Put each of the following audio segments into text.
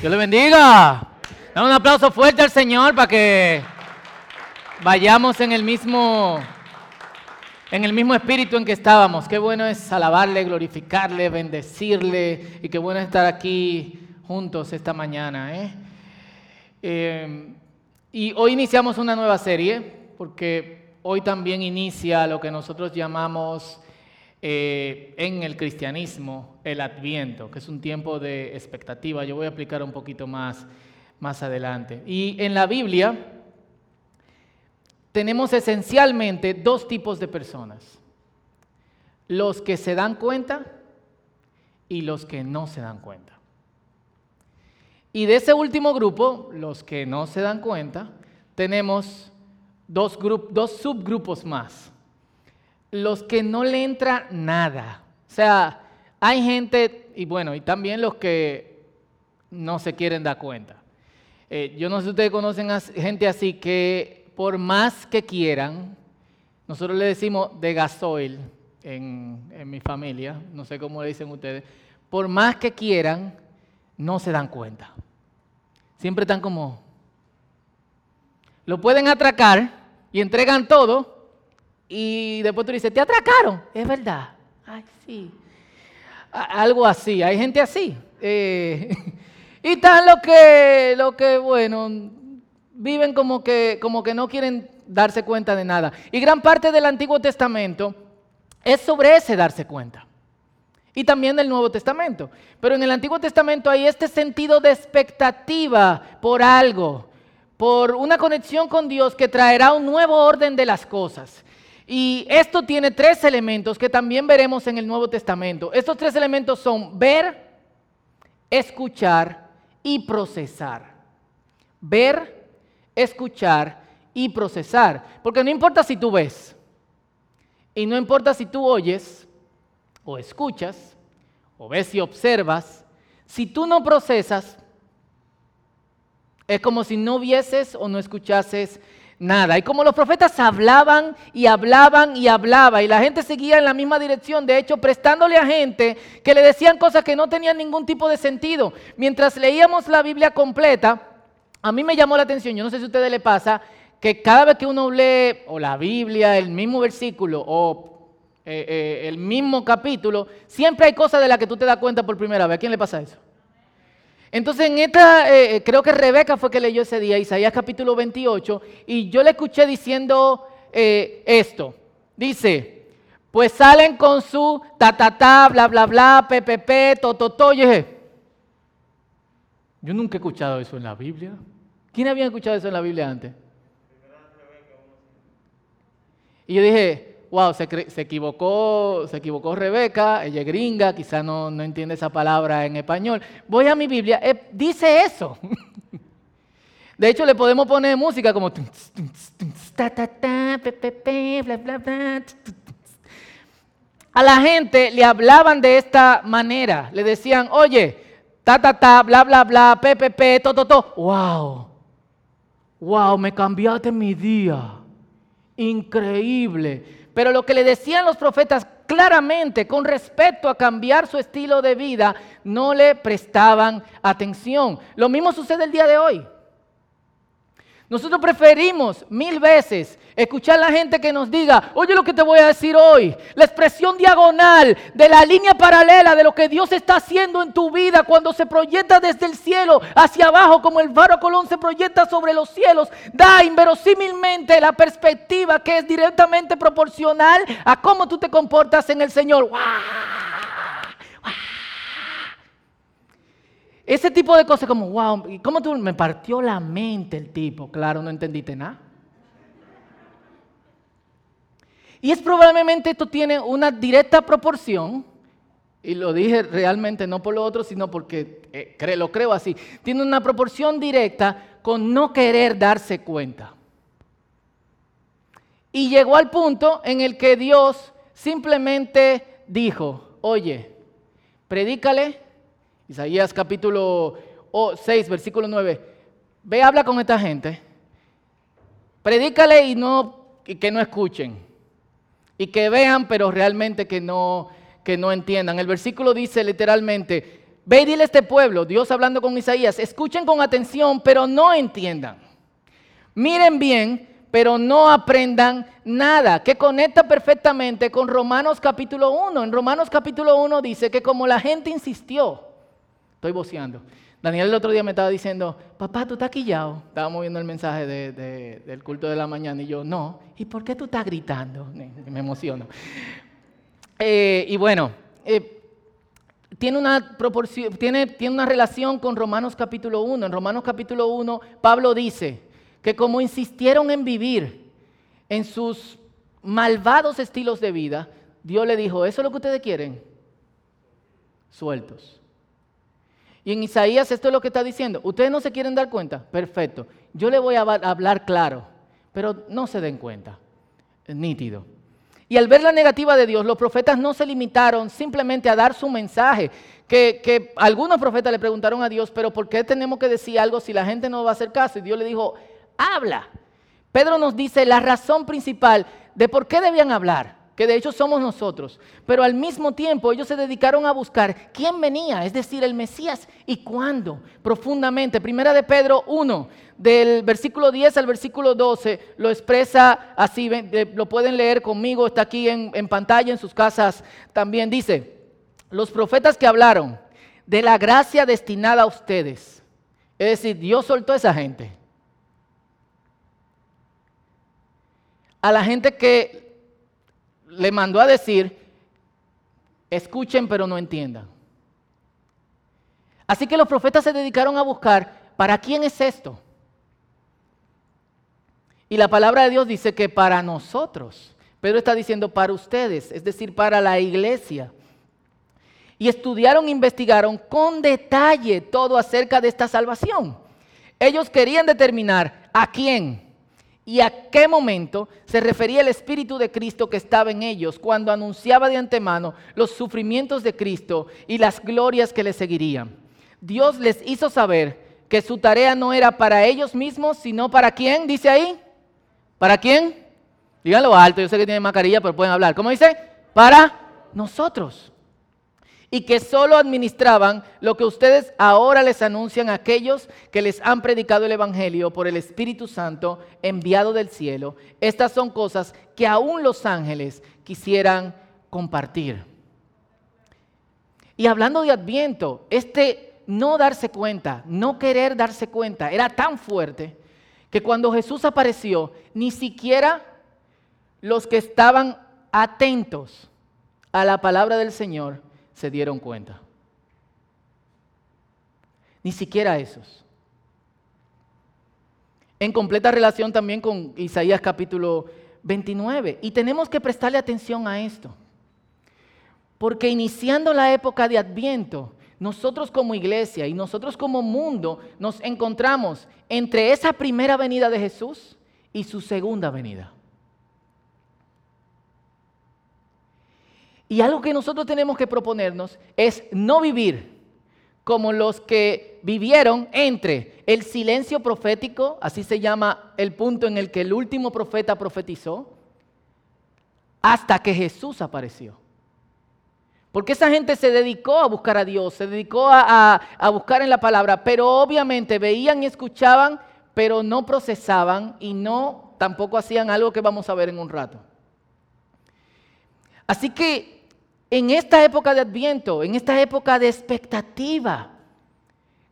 Dios le bendiga. Dame un aplauso fuerte al Señor para que vayamos en el mismo en el mismo espíritu en que estábamos. Qué bueno es alabarle, glorificarle, bendecirle y qué bueno estar aquí juntos esta mañana. ¿eh? Eh, y hoy iniciamos una nueva serie porque hoy también inicia lo que nosotros llamamos eh, en el cristianismo el adviento, que es un tiempo de expectativa. Yo voy a explicar un poquito más más adelante. Y en la Biblia tenemos esencialmente dos tipos de personas. Los que se dan cuenta y los que no se dan cuenta. Y de ese último grupo, los que no se dan cuenta, tenemos dos subgrupos más los que no le entra nada. O sea, hay gente, y bueno, y también los que no se quieren dar cuenta. Eh, yo no sé si ustedes conocen gente así que por más que quieran, nosotros le decimos de gasoil en mi familia, no sé cómo le dicen ustedes, por más que quieran, no se dan cuenta. Siempre están como, lo pueden atracar y entregan todo, y después tú dices, te atracaron. Es verdad. Ay, sí. Algo así. Hay gente así. Eh, y están los que, lo que, bueno, viven como que, como que no quieren darse cuenta de nada. Y gran parte del Antiguo Testamento es sobre ese darse cuenta. Y también del Nuevo Testamento. Pero en el Antiguo Testamento hay este sentido de expectativa por algo, por una conexión con Dios que traerá un nuevo orden de las cosas. Y esto tiene tres elementos que también veremos en el Nuevo Testamento. Estos tres elementos son ver, escuchar y procesar. Ver, escuchar y procesar. Porque no importa si tú ves y no importa si tú oyes o escuchas o ves y observas, si tú no procesas, es como si no vieses o no escuchases nada. Y como los profetas hablaban y hablaban y hablaban, y la gente seguía en la misma dirección, de hecho, prestándole a gente que le decían cosas que no tenían ningún tipo de sentido. Mientras leíamos la Biblia completa, a mí me llamó la atención, yo no sé si a ustedes le pasa, que cada vez que uno lee o la Biblia, el mismo versículo o eh, eh, el mismo capítulo, siempre hay cosas de las que tú te das cuenta por primera vez. ¿A quién le pasa eso? Entonces en esta, eh, eh, creo que Rebeca fue que leyó ese día, Isaías capítulo 28, y yo le escuché diciendo eh, esto. Dice, pues salen con su ta ta ta, bla bla bla, ppp, to to to. Yo yo nunca he escuchado eso en la Biblia. ¿Quién había escuchado eso en la Biblia antes? Y yo dije, wow, se, equivocó, se equivocó Rebeca, ella es gringa, quizá no, entiende esa palabra en español. Voy a mi Biblia, eh, dice eso. De hecho, le podemos poner música como... A la gente le hablaban de esta manera. Le decían, oye, ta, ta, ta, bla, bla, bla, PPP, to, to, to. Wow. Wow, me cambiaste mi día. Increíble. Pero lo que le decían los profetas claramente con respecto a cambiar su estilo de vida, no le prestaban atención. Lo mismo sucede el día de hoy. Nosotros preferimos mil veces escuchar a la gente que nos diga, oye lo que te voy a decir hoy, la expresión diagonal de la línea paralela de lo que Dios está haciendo en tu vida cuando se proyecta desde el cielo hacia abajo como el faro Colón se proyecta sobre los cielos, da inverosímilmente la perspectiva que es directamente proporcional a cómo tú te comportas en el Señor. Ese tipo de cosas como, wow, ¿cómo tú me partió la mente el tipo? Claro, no entendiste nada. Y es probablemente esto tiene una directa proporción, y lo dije realmente no por lo otro, sino porque eh, lo creo así, tiene una proporción directa con no querer darse cuenta. Y llegó al punto en el que Dios simplemente dijo, oye, predícale Isaías capítulo 6, versículo 9. Ve, habla con esta gente. Predícale y no, que no escuchen. Y que vean, pero realmente que no, que no entiendan. El versículo dice literalmente, ve y dile a este pueblo, Dios hablando con Isaías, escuchen con atención, pero no entiendan. Miren bien, pero no aprendan nada, que conecta perfectamente con Romanos capítulo 1. En Romanos capítulo 1 dice que como la gente insistió, estoy boceando, Daniel el otro día me estaba diciendo, papá, tú estás quillado. Estábamos viendo el mensaje del culto de la mañana y yo, no. ¿Y por qué tú estás gritando? Me emociono. Eh, y bueno, eh, tiene, una proporción, tiene, tiene una relación con Romanos capítulo 1. En Romanos capítulo 1, Pablo dice que como insistieron en vivir en sus malvados estilos de vida, Dios le dijo, ¿eso es lo que ustedes quieren? Sueltos. Y en Isaías esto es lo que está diciendo. Ustedes no se quieren dar cuenta. Perfecto. Yo le voy a hablar claro, pero no se den cuenta. Nítido. Y al ver la negativa de Dios, los profetas no se limitaron simplemente a dar su mensaje. Que, que, algunos profetas le preguntaron a Dios, pero ¿por qué tenemos que decir algo si la gente no va a hacer caso? Y Dios le dijo, habla. Pedro nos dice la razón principal de por qué debían hablar que de hecho somos nosotros. Pero al mismo tiempo ellos se dedicaron a buscar quién venía, es decir, el Mesías y cuándo, profundamente. Primera de Pedro 1, del versículo 10 al versículo 12, lo expresa así, lo pueden leer conmigo, está aquí en, pantalla, en sus casas también. Dice, los profetas que hablaron de la gracia destinada a ustedes, es decir, Dios soltó a esa gente. A la gente que le mandó a decir, escuchen pero no entiendan. Así que los profetas se dedicaron a buscar, ¿para quién es esto? Y la palabra de Dios dice que para nosotros. Pedro está diciendo para ustedes, es decir, para la iglesia. Y estudiaron, investigaron con detalle todo acerca de esta salvación. Ellos querían determinar a quién y a qué momento se refería el Espíritu de Cristo que estaba en ellos cuando anunciaba de antemano los sufrimientos de Cristo y las glorias que le seguirían. Dios les hizo saber que su tarea no era para ellos mismos, sino para quién, dice ahí. ¿Para quién? Díganlo alto, yo sé que tienen mascarilla, pero pueden hablar. ¿Cómo dice? Para nosotros y que solo administraban lo que ustedes ahora les anuncian a aquellos que les han predicado el Evangelio por el Espíritu Santo enviado del cielo. Estas son cosas que aún los ángeles quisieran compartir. Y hablando de Adviento, este no darse cuenta, no querer darse cuenta, era tan fuerte que cuando Jesús apareció, ni siquiera los que estaban atentos a la palabra del Señor se dieron cuenta. Ni siquiera esos. En completa relación también con Isaías capítulo 29. Y tenemos que prestarle atención a esto. Porque iniciando la época de Adviento, nosotros como iglesia y nosotros como mundo nos encontramos entre esa primera venida de Jesús y su segunda venida. Y algo que nosotros tenemos que proponernos es no vivir como los que vivieron entre el silencio profético, así se llama el punto en el que el último profeta profetizó, hasta que Jesús apareció. Porque esa gente se dedicó a buscar a Dios, se dedicó a, buscar en la palabra, pero obviamente veían y escuchaban, pero no procesaban y no tampoco hacían algo que vamos a ver en un rato. Así que en esta época de Adviento, en esta época de expectativa,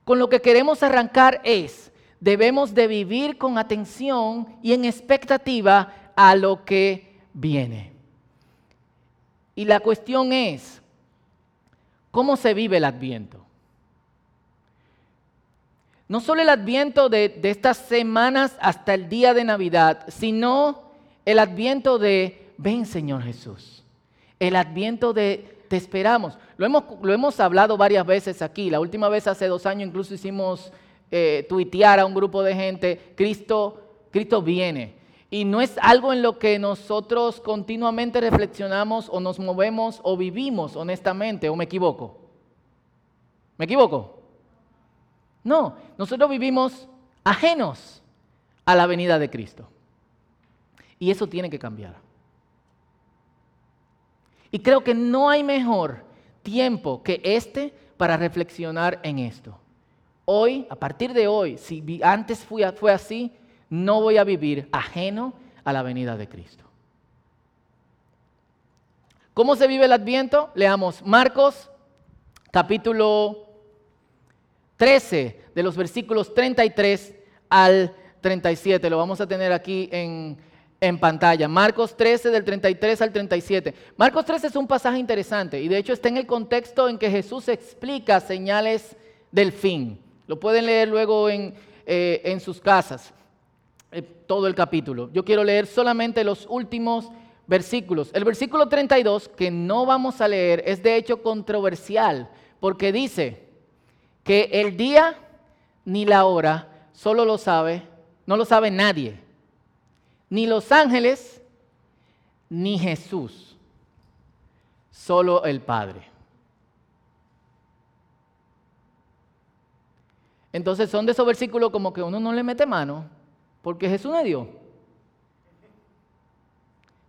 con lo que queremos arrancar es, debemos de vivir con atención y en expectativa a lo que viene. Y la cuestión es, ¿cómo se vive el Adviento? No solo el Adviento de, de estas semanas hasta el día de Navidad, sino el Adviento de, ven Señor Jesús. El adviento de te esperamos. Lo hemos, lo hemos hablado varias veces aquí. La última vez hace dos años incluso hicimos eh, tuitear a un grupo de gente, Cristo, Cristo viene. Y no es algo en lo que nosotros continuamente reflexionamos o nos movemos o vivimos honestamente, o me equivoco. ¿Me equivoco? No, nosotros vivimos ajenos a la venida de Cristo. Y eso tiene que cambiar. Y creo que no hay mejor tiempo que este para reflexionar en esto. Hoy, a partir de hoy, si antes fue así, no voy a vivir ajeno a la venida de Cristo. ¿Cómo se vive el Adviento? Leamos Marcos capítulo 13, de los versículos 33 al 37. Lo vamos a tener aquí en, en pantalla. Marcos 13 del 33 al 37. Marcos 13 es un pasaje interesante y de hecho está en el contexto en que Jesús explica señales del fin. Lo pueden leer luego en, eh, en sus casas, eh, todo el capítulo. Yo quiero leer solamente los últimos versículos. El versículo 32, que no vamos a leer, es de hecho controversial, porque dice que el día ni la hora solo lo sabe, no lo sabe nadie, ni los ángeles, ni Jesús, solo el Padre. Entonces son de esos versículos como que uno no le mete mano, porque Jesús no dio.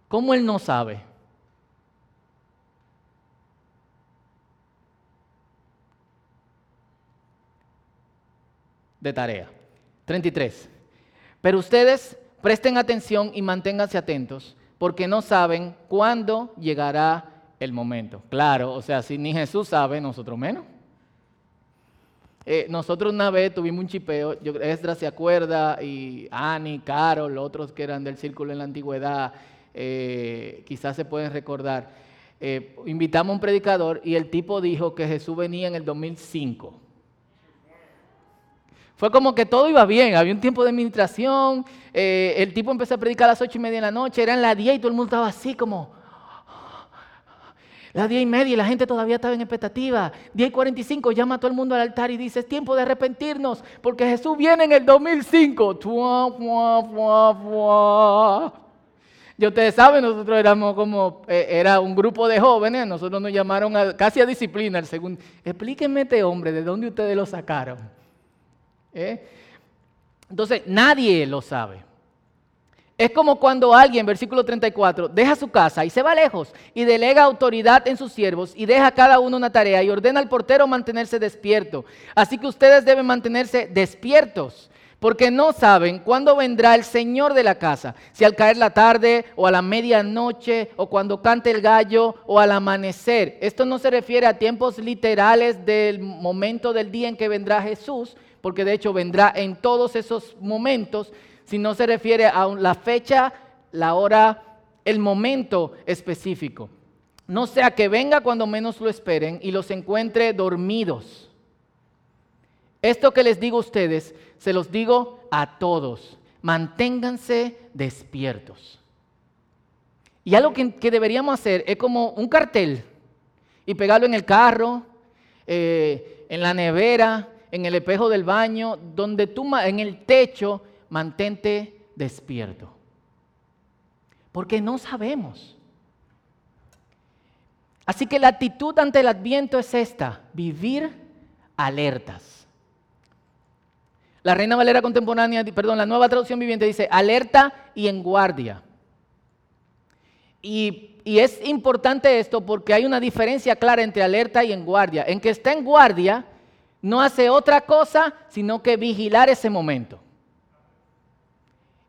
¿Cómo él no sabe? De tarea. 33. Pero ustedes presten atención y manténganse atentos, porque no saben cuándo llegará el momento. Claro, o sea, si ni Jesús sabe, nosotros menos. Eh, nosotros una vez tuvimos un chipeo, yo, Esdra se acuerda, y Ani, Carol, otros que eran del círculo en la antigüedad, eh, quizás se pueden recordar. Eh, invitamos a un predicador y el tipo dijo que Jesús venía en el 2005. Fue como que todo iba bien, había un tiempo de administración, eh, el tipo empezó a predicar a las ocho y media de la noche, eran las 10 y todo el mundo estaba así como, las diez y media y la gente todavía estaba en expectativa. 10 y 45 llama a todo el mundo al altar y dice, es tiempo de arrepentirnos porque Jesús viene en el 2005. Y ustedes saben, nosotros éramos como, eh, era un grupo de jóvenes, nosotros nos llamaron casi a disciplina. El segundo, explíquenme este hombre, ¿de dónde ustedes lo sacaron? ¿Eh? Entonces, nadie lo sabe. Es como cuando alguien, versículo 34, deja su casa y se va lejos y delega autoridad en sus siervos y deja a cada uno una tarea y ordena al portero mantenerse despierto. Así que ustedes deben mantenerse despiertos porque no saben cuándo vendrá el Señor de la casa, si al caer la tarde o a la medianoche o cuando cante el gallo o al amanecer. Esto no se refiere a tiempos literales del momento del día en que vendrá Jesús, porque de hecho vendrá en todos esos momentos, sino se refiere a la fecha, la hora, el momento específico. No sea que venga cuando menos lo esperen y los encuentre dormidos. Esto que les digo a ustedes se los digo a todos, manténganse despiertos. Y algo que, deberíamos hacer es como un cartel y pegarlo en el carro, eh, en la nevera, en el espejo del baño, donde tú, en el techo, mantente despierto. Porque no sabemos. Así que la actitud ante el adviento es esta, vivir alertas. La Reina Valera contemporánea, perdón, la nueva traducción viviente dice alerta y en guardia. Y, y, es importante esto porque hay una diferencia clara entre alerta y en guardia. En que está en guardia no hace otra cosa sino que vigilar ese momento.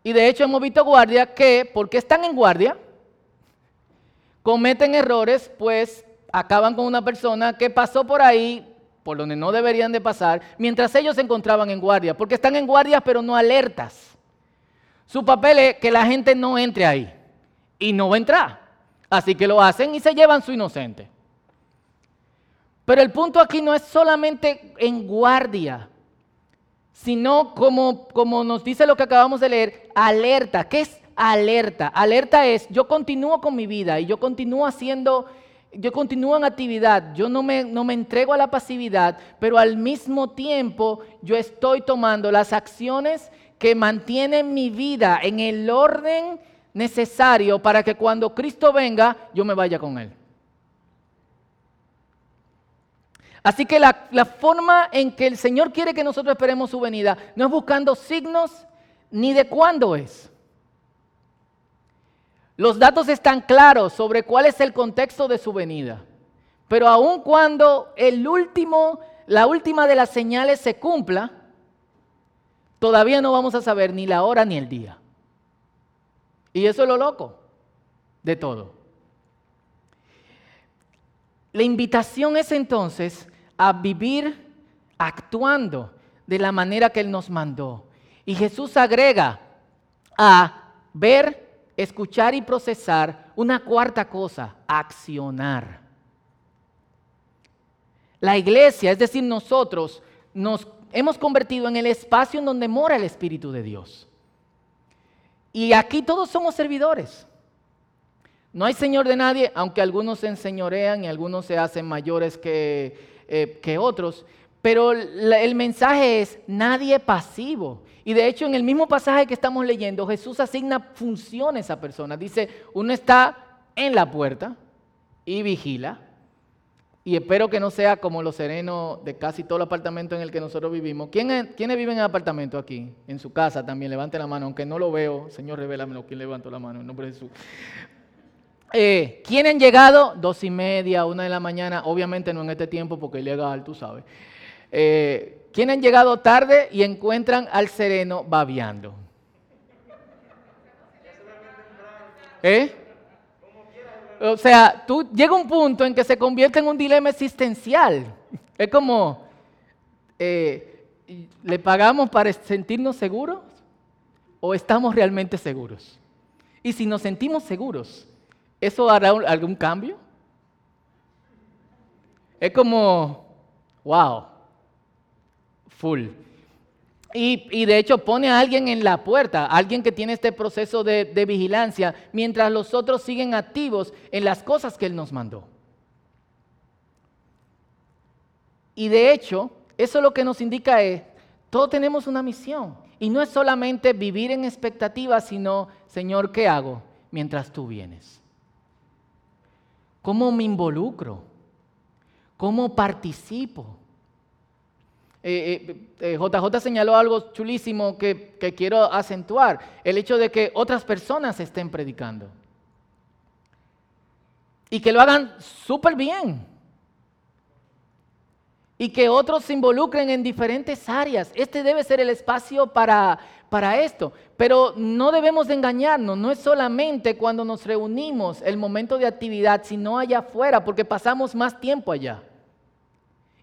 Y de hecho hemos visto guardia que, porque están en guardia, cometen errores, pues acaban con una persona que pasó por ahí, por donde no deberían de pasar, mientras ellos se encontraban en guardia, porque están en guardia pero no alertas. Su papel es que la gente no entre ahí y no va a entrar. Así que lo hacen y se llevan su inocente. Pero el punto aquí no es solamente en guardia, sino como, como nos dice lo que acabamos de leer, alerta. ¿Qué es alerta? Alerta es, yo continúo con mi vida y yo continúo haciendo yo continúo en actividad, yo no me, no me entrego a la pasividad, pero al mismo tiempo yo estoy tomando las acciones que mantienen mi vida en el orden necesario para que cuando Cristo venga yo me vaya con Él. Así que la, forma en que el Señor quiere que nosotros esperemos su venida no es buscando signos ni de cuándo es. Los datos están claros sobre cuál es el contexto de su venida. Pero aun cuando el último, la última de las señales se cumpla, todavía no vamos a saber ni la hora ni el día. Y eso es lo loco de todo. La invitación es entonces a vivir actuando de la manera que Él nos mandó. Y Jesús agrega a ver, escuchar y procesar una cuarta cosa, accionar. La iglesia, es decir, nosotros, nos hemos convertido en el espacio en donde mora el Espíritu de Dios. Y aquí todos somos servidores. No hay señor de nadie, aunque algunos se enseñorean y algunos se hacen mayores que, eh, que otros. Pero el mensaje es nadie pasivo. Y de hecho en el mismo pasaje que estamos leyendo, Jesús asigna funciones a personas. Dice, uno está en la puerta y vigila. Y espero que no sea como lo sereno de casi todo el apartamento en el que nosotros vivimos. ¿Quiénes, viven en apartamento aquí? En su casa también, levante la mano, aunque no lo veo. Señor, revélamelo. ¿Quién levantó la mano? En nombre de Jesús. Eh, ¿Quién han llegado? Dos y media, una de la mañana. Obviamente no en este tiempo porque legal, tú sabes. Eh, ¿Quién han llegado tarde y encuentran al sereno babeando? ¿Eh? O sea, tú llega un punto en que se convierte en un dilema existencial. Es como, eh, ¿le pagamos para sentirnos seguros o estamos realmente seguros? Y si nos sentimos seguros, ¿eso hará algún cambio? Es como, wow, full. Y, de hecho pone a alguien en la puerta, alguien que tiene este proceso de, vigilancia, mientras los otros siguen activos en las cosas que Él nos mandó. Y de hecho, eso lo que nos indica es, todos tenemos una misión. Y no es solamente vivir en expectativa, sino, Señor, ¿qué hago mientras tú vienes? ¿Cómo me involucro? ¿Cómo participo? JJ eh, eh, eh, señaló algo chulísimo que, que quiero acentuar, el hecho de que otras personas estén predicando. Y que lo hagan súper bien. Y que otros se involucren en diferentes áreas. Este debe ser el espacio para, para esto. Pero no debemos de engañarnos. No es solamente cuando nos reunimos el momento de actividad, sino allá afuera, porque pasamos más tiempo allá.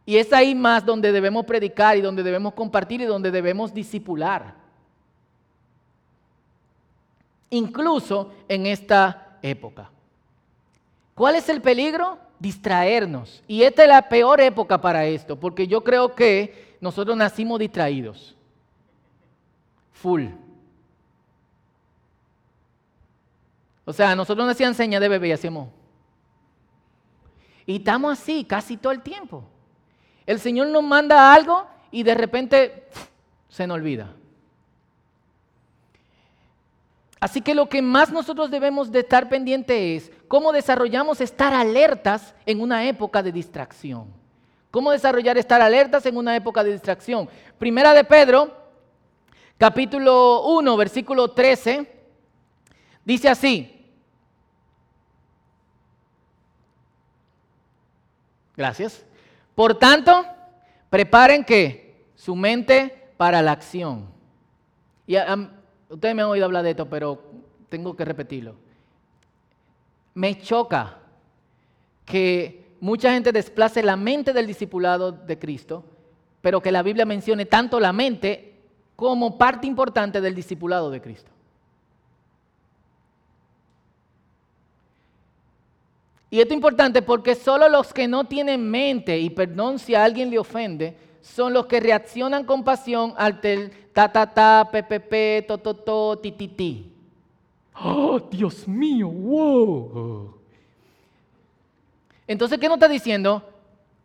Y es ahí más donde debemos predicar y donde debemos compartir y donde debemos disipular. Incluso en esta época. ¿Cuál es el peligro? Distraernos. Y esta es la peor época para esto, porque yo creo que nosotros nacimos distraídos. O sea, nosotros nos hacían señas de bebé y hacíamos. Y estamos así casi todo el tiempo. El Señor nos manda algo y de repente se nos olvida. Así que lo que más nosotros debemos de estar pendiente es cómo desarrollamos estar alertas en una época de distracción. ¿Cómo desarrollar estar alertas en una época de distracción? Primera de Pedro, capítulo 1, versículo 13, dice así. Gracias. Por tanto, preparen que su mente para la acción. Y ustedes me han oído hablar de esto, pero tengo que repetirlo. Me choca que mucha gente desplace la mente del discipulado de Cristo, pero que la Biblia mencione tanto la mente como parte importante del discipulado de Cristo. Y esto es importante porque solo los que no tienen mente, y perdón si a alguien le ofende, son los que reaccionan con pasión al tel, ta ta ta, pe, to to to, ti ti ti. ¡Oh, Dios mío! ¡Wow! Entonces, ¿qué nos está diciendo?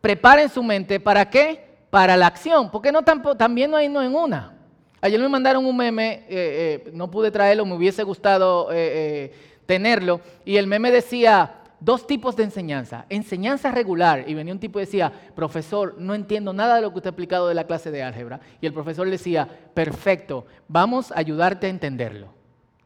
Preparen su mente, ¿para qué? Para la acción. Porque no también no hay no en una. Ayer me mandaron un meme, eh, eh, no pude traerlo, me hubiese gustado eh, tenerlo, y el meme decía, dos tipos de enseñanza. Enseñanza regular. Y venía un tipo y decía, profesor, no entiendo nada de lo que usted ha explicado de la clase de álgebra. Y el profesor le decía, perfecto, vamos a ayudarte a entenderlo.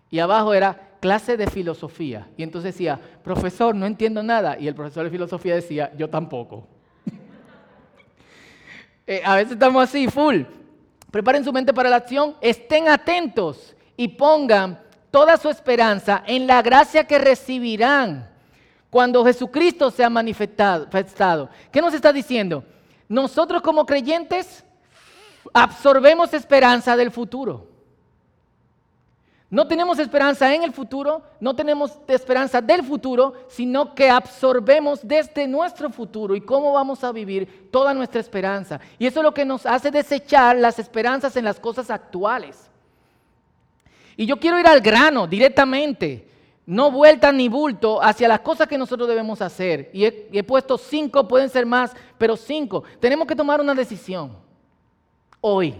Y abajo era, clase de filosofía. Y entonces decía, profesor, no entiendo nada. Y el profesor de filosofía decía, yo tampoco. A veces estamos así, full. Preparen su mente para la acción, estén atentos y pongan toda su esperanza en la gracia que recibirán cuando Jesucristo sea manifestado. ¿Qué nos está diciendo? Nosotros como creyentes absorbemos esperanza del futuro. No tenemos esperanza en el futuro, no tenemos esperanza del futuro, sino que absorbemos desde nuestro futuro y cómo vamos a vivir toda nuestra esperanza. Y eso es lo que nos hace desechar las esperanzas en las cosas actuales. Y yo quiero ir al grano directamente, no vuelta ni bulto hacia las cosas que nosotros debemos hacer. Y he, he puesto cinco, pueden ser más, pero cinco. Tenemos que tomar una decisión hoy.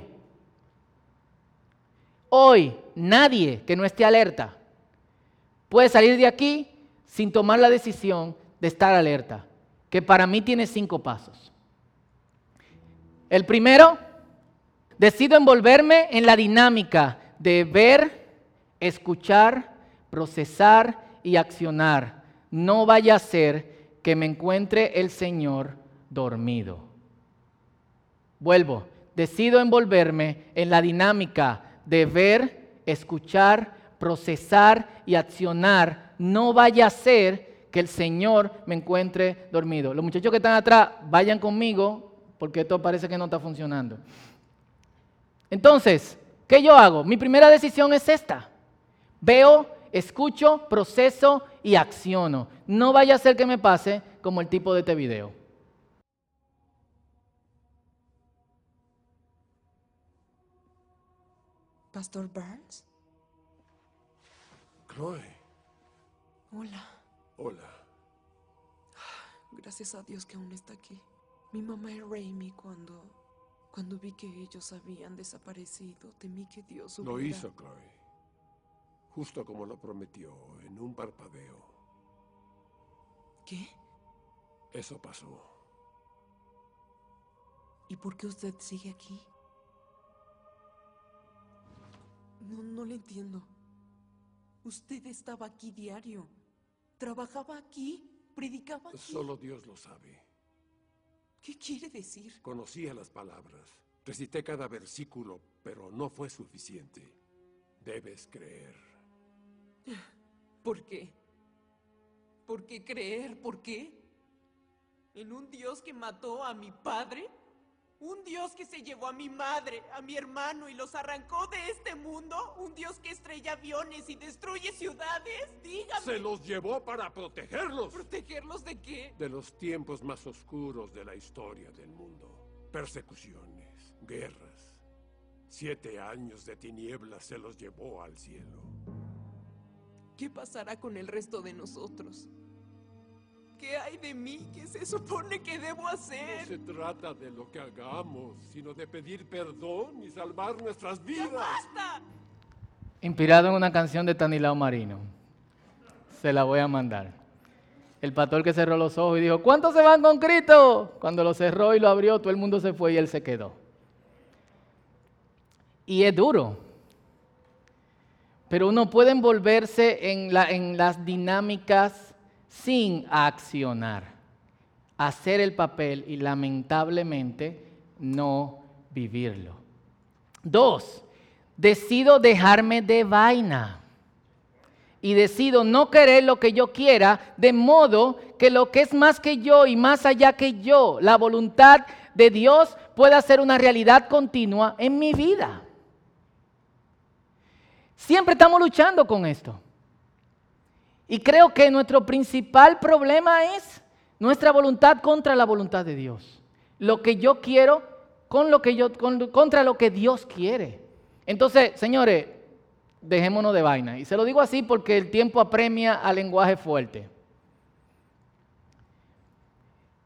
Hoy nadie que no esté alerta puede salir de aquí sin tomar la decisión de estar alerta, que para mí tiene cinco pasos. El primero, decido envolverme en la dinámica de ver, escuchar, procesar y accionar. No vaya a ser que me encuentre el Señor dormido. Vuelvo, decido envolverme en la dinámica de ver, escuchar, procesar y accionar. No vaya a ser que el Señor me encuentre dormido. Los muchachos que están atrás, vayan conmigo porque esto parece que no está funcionando. Entonces, ¿qué yo hago? Mi primera decisión es esta. Veo, escucho, proceso y acciono. No vaya a ser que me pase como el tipo de este video. Pastor Burns. Chloe. Hola. Hola. Gracias a Dios que aún está aquí. Mi mamá y Raimi cuando cuando vi que ellos habían desaparecido, temí que Dios hubiera... Lo hizo, Chloe. Justo como lo prometió, en un parpadeo. ¿Qué? Eso pasó. ¿Y por qué usted sigue aquí? No, no le entiendo. Usted estaba aquí diario. Trabajaba aquí. Predicaba aquí. Solo Dios lo sabe. ¿Qué quiere decir? Conocía las palabras. Recité cada versículo, pero no fue suficiente. Debes creer. ¿Por qué? ¿Por qué creer? ¿Por qué? ¿En un Dios que mató a mi padre? Un Dios que se llevó a mi madre, a mi hermano y los arrancó de este mundo. Un Dios que estrella aviones y destruye ciudades. Dígame. Se los llevó para protegerlos. ¿Protegerlos de qué? De los tiempos más oscuros de la historia del mundo. Persecuciones, guerras. Siete años de tinieblas se los llevó al cielo. ¿Qué pasará con el resto de nosotros? ¿Qué hay de mí? ¿Qué se supone que debo hacer? No se trata de lo que hagamos, sino de pedir perdón y salvar nuestras vidas. ¡Basta! Inspirado en una canción de Tanilao Marino. Se la voy a mandar. El pastor que cerró los ojos y dijo, ¿cuántos se van con Cristo? Cuando lo cerró y lo abrió, todo el mundo se fue y él se quedó. Y es duro. Pero uno puede envolverse en, la, en las dinámicas sin accionar, hacer el papel y lamentablemente no vivirlo. Dos, decido dejarme de vaina y decido no querer lo que yo quiera, de modo que lo que es más que yo y más allá que yo, la voluntad de Dios, pueda ser una realidad continua en mi vida. Siempre estamos luchando con esto. Y creo que nuestro principal problema es nuestra voluntad contra la voluntad de Dios. Lo que yo quiero contra lo que Dios quiere. Entonces, señores, dejémonos de vaina. Y se lo digo así porque el tiempo apremia al lenguaje fuerte.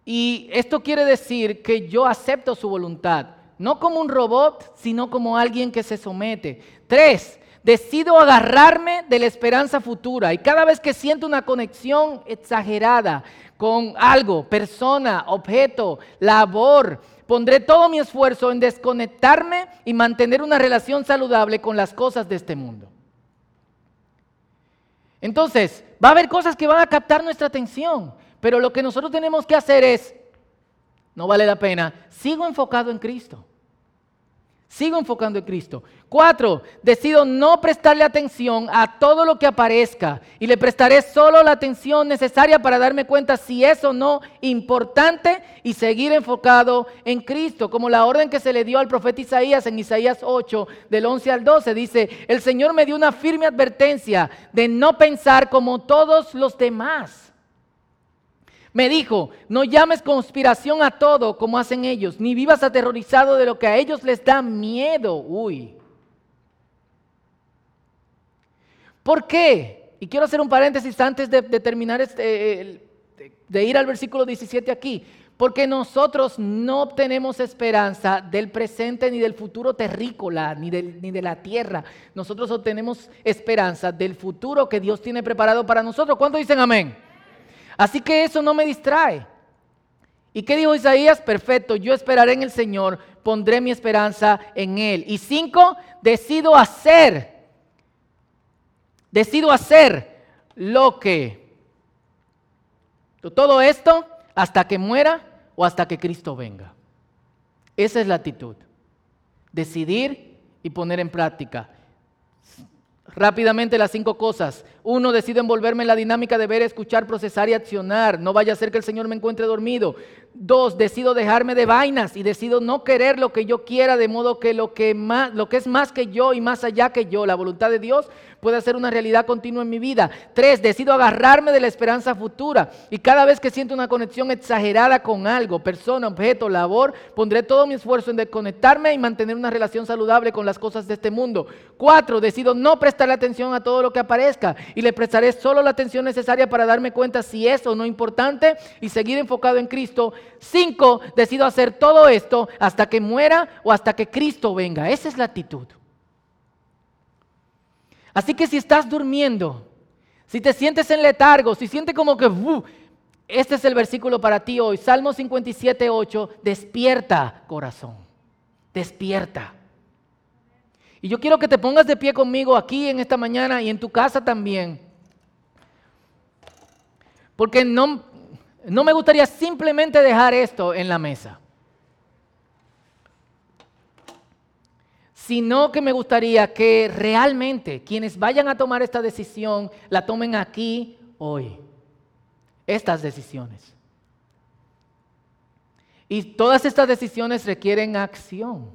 Y esto quiere decir que yo acepto su voluntad, no como un robot, sino como alguien que se somete. Tres, Decido agarrarme de la esperanza futura y cada vez que siento una conexión exagerada con algo, persona, objeto, labor, pondré todo mi esfuerzo en desconectarme y mantener una relación saludable con las cosas de este mundo. Entonces, va a haber cosas que van a captar nuestra atención, pero lo que nosotros tenemos que hacer es, no vale la pena, sigo enfocado en Cristo. Sigo enfocando en Cristo. Cuatro, decido no prestarle atención a todo lo que aparezca y le prestaré solo la atención necesaria para darme cuenta si es o no importante y seguir enfocado en Cristo, como la orden que se le dio al profeta Isaías en Isaías 8, del 11 al 12. Dice, el Señor me dio una firme advertencia de no pensar como todos los demás me dijo, no llames conspiración a todo como hacen ellos, ni vivas aterrorizado de lo que a ellos les da miedo. Uy. ¿Por qué? Y quiero hacer un paréntesis antes de, terminar, este, de ir al versículo 17 aquí. Porque nosotros no obtenemos esperanza del presente ni del futuro terrícola, ni, ni de la tierra. Nosotros obtenemos esperanza del futuro que Dios tiene preparado para nosotros. ¿Cuántos dicen amén? Así que eso no me distrae. ¿Y qué dijo Isaías? Perfecto, yo esperaré en el Señor, pondré mi esperanza en Él. Y cinco, decido hacer, decido hacer lo que, todo esto hasta que muera o hasta que Cristo venga. Esa es la actitud. Decidir y poner en práctica. Rápidamente las cinco cosas. Uno, decido envolverme en la dinámica de ver, escuchar, procesar y accionar. No vaya a ser que el Señor me encuentre dormido. Dos, decido dejarme de vainas y decido no querer lo que yo quiera, de modo que lo que, más, lo que es más que yo y más allá que yo, la voluntad de Dios, pueda ser una realidad continua en mi vida. Tres, decido agarrarme de la esperanza futura y cada vez que siento una conexión exagerada con algo, persona, objeto, labor, pondré todo mi esfuerzo en desconectarme y mantener una relación saludable con las cosas de este mundo. Cuatro, decido no prestarle atención a todo lo que aparezca y le prestaré solo la atención necesaria para darme cuenta si es o no importante y seguir enfocado en Cristo. Cinco, decido hacer todo esto hasta que muera o hasta que Cristo venga. Esa es la actitud. Así que si estás durmiendo, si te sientes en letargo, si sientes como que, este es el versículo para ti hoy. Salmo 57, 8, despierta corazón, despierta. Y yo quiero que te pongas de pie conmigo aquí en esta mañana y en tu casa también. Porque no, no me gustaría simplemente dejar esto en la mesa. Sino que me gustaría que realmente quienes vayan a tomar esta decisión la tomen aquí hoy. Estas decisiones. Y todas estas decisiones requieren acción.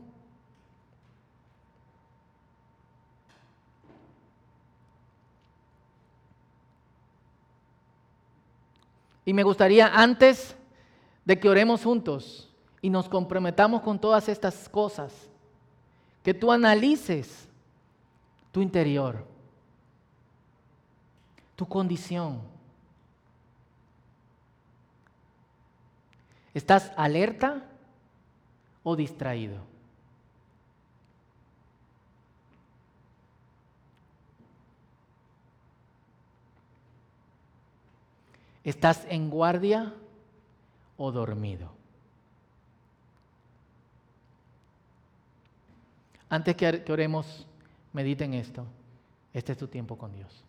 Y me gustaría antes de que oremos juntos y nos comprometamos con todas estas cosas, que tú analices tu interior, tu condición. ¿Estás alerta o distraído? ¿Estás en guardia o dormido? Antes que oremos, mediten esto. Este es tu tiempo con Dios.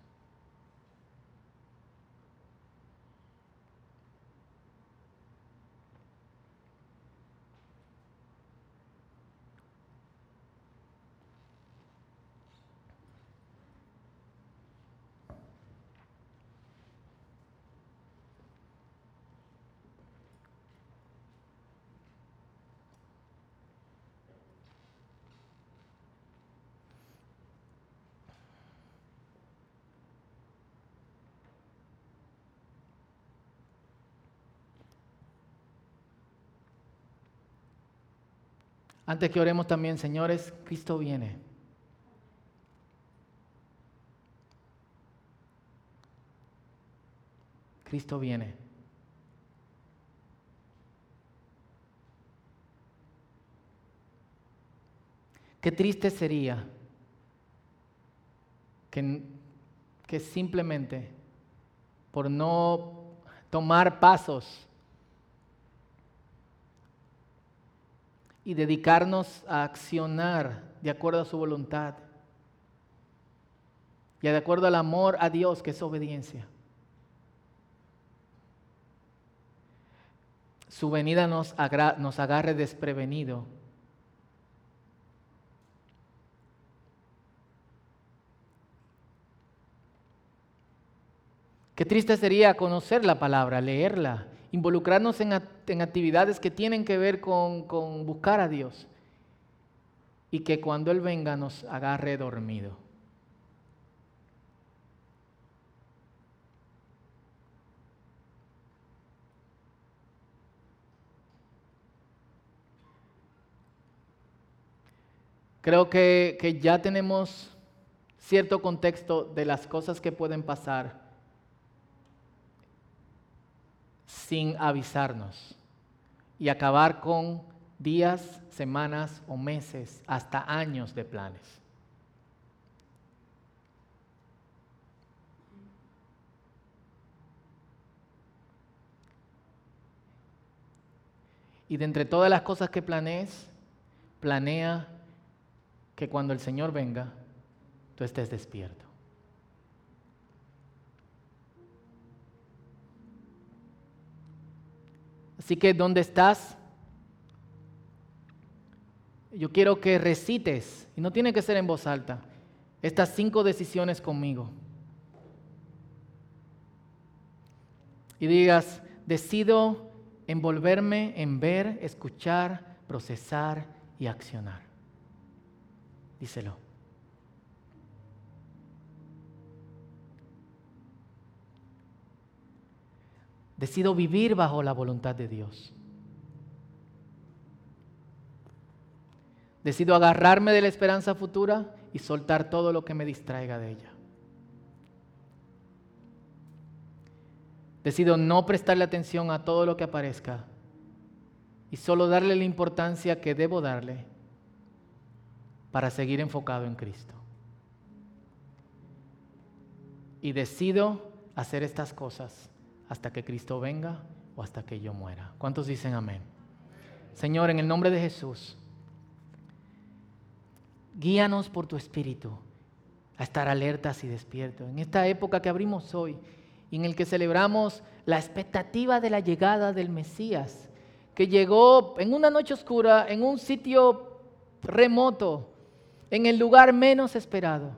Antes que oremos también, señores, Cristo viene. Cristo viene. Qué triste sería que, que, simplemente por no tomar pasos y dedicarnos a accionar de acuerdo a su voluntad y de acuerdo al amor a Dios, que es obediencia. Su venida nos, nos agarre desprevenido. Qué triste sería conocer la palabra, leerla, involucrarnos en, actividades que tienen que ver con, buscar a Dios y que cuando Él venga nos agarre dormido. Creo que, ya tenemos cierto contexto de las cosas que pueden pasar sin avisarnos y acabar con días, semanas o meses, hasta años de planes. Y de entre todas las cosas que planees, planea que cuando el Señor venga, tú estés despierto. Así que, ¿dónde estás? Yo quiero que recites, y no tiene que ser en voz alta, estas cinco decisiones conmigo. Y digas, decido envolverme en ver, escuchar, procesar y accionar. Díselo. Decido vivir bajo la voluntad de Dios. Decido agarrarme de la esperanza futura y soltar todo lo que me distraiga de ella. Decido no prestarle atención a todo lo que aparezca y solo darle la importancia que debo darle para seguir enfocado en Cristo. Y decido hacer estas cosas hasta que Cristo venga o hasta que yo muera. ¿Cuántos dicen amén? Señor, en el nombre de Jesús, guíanos por tu espíritu a estar alertas y despiertos. En esta época que abrimos hoy, en el que celebramos la expectativa de la llegada del Mesías, que llegó en una noche oscura, en un sitio remoto, en el lugar menos esperado,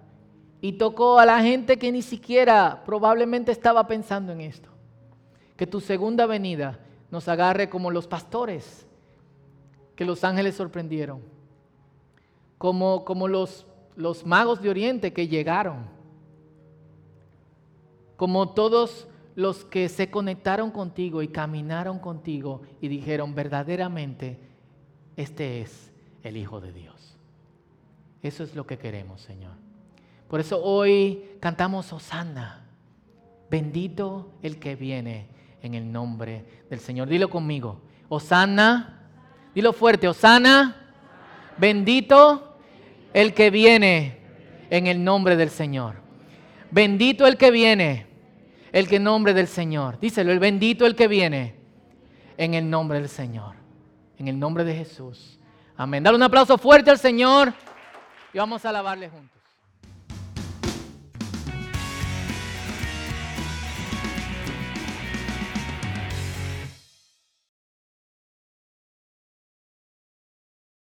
y tocó a la gente que ni siquiera probablemente estaba pensando en esto que tu segunda venida nos agarre como los pastores que los ángeles sorprendieron, como, como los, los magos de Oriente que llegaron, como todos los que se conectaron contigo y caminaron contigo y dijeron verdaderamente, este es el Hijo de Dios. Eso es lo que queremos, Señor. Por eso hoy cantamos Osana, bendito el que viene en el nombre del Señor. Dilo conmigo. Osana, dilo fuerte, Osana, bendito el que viene en el nombre del Señor. Bendito el que viene, el que nombre del Señor. Díselo, el bendito el que viene en el nombre del Señor. En el nombre de Jesús. Amén. Dale un aplauso fuerte al Señor y vamos a alabarle juntos.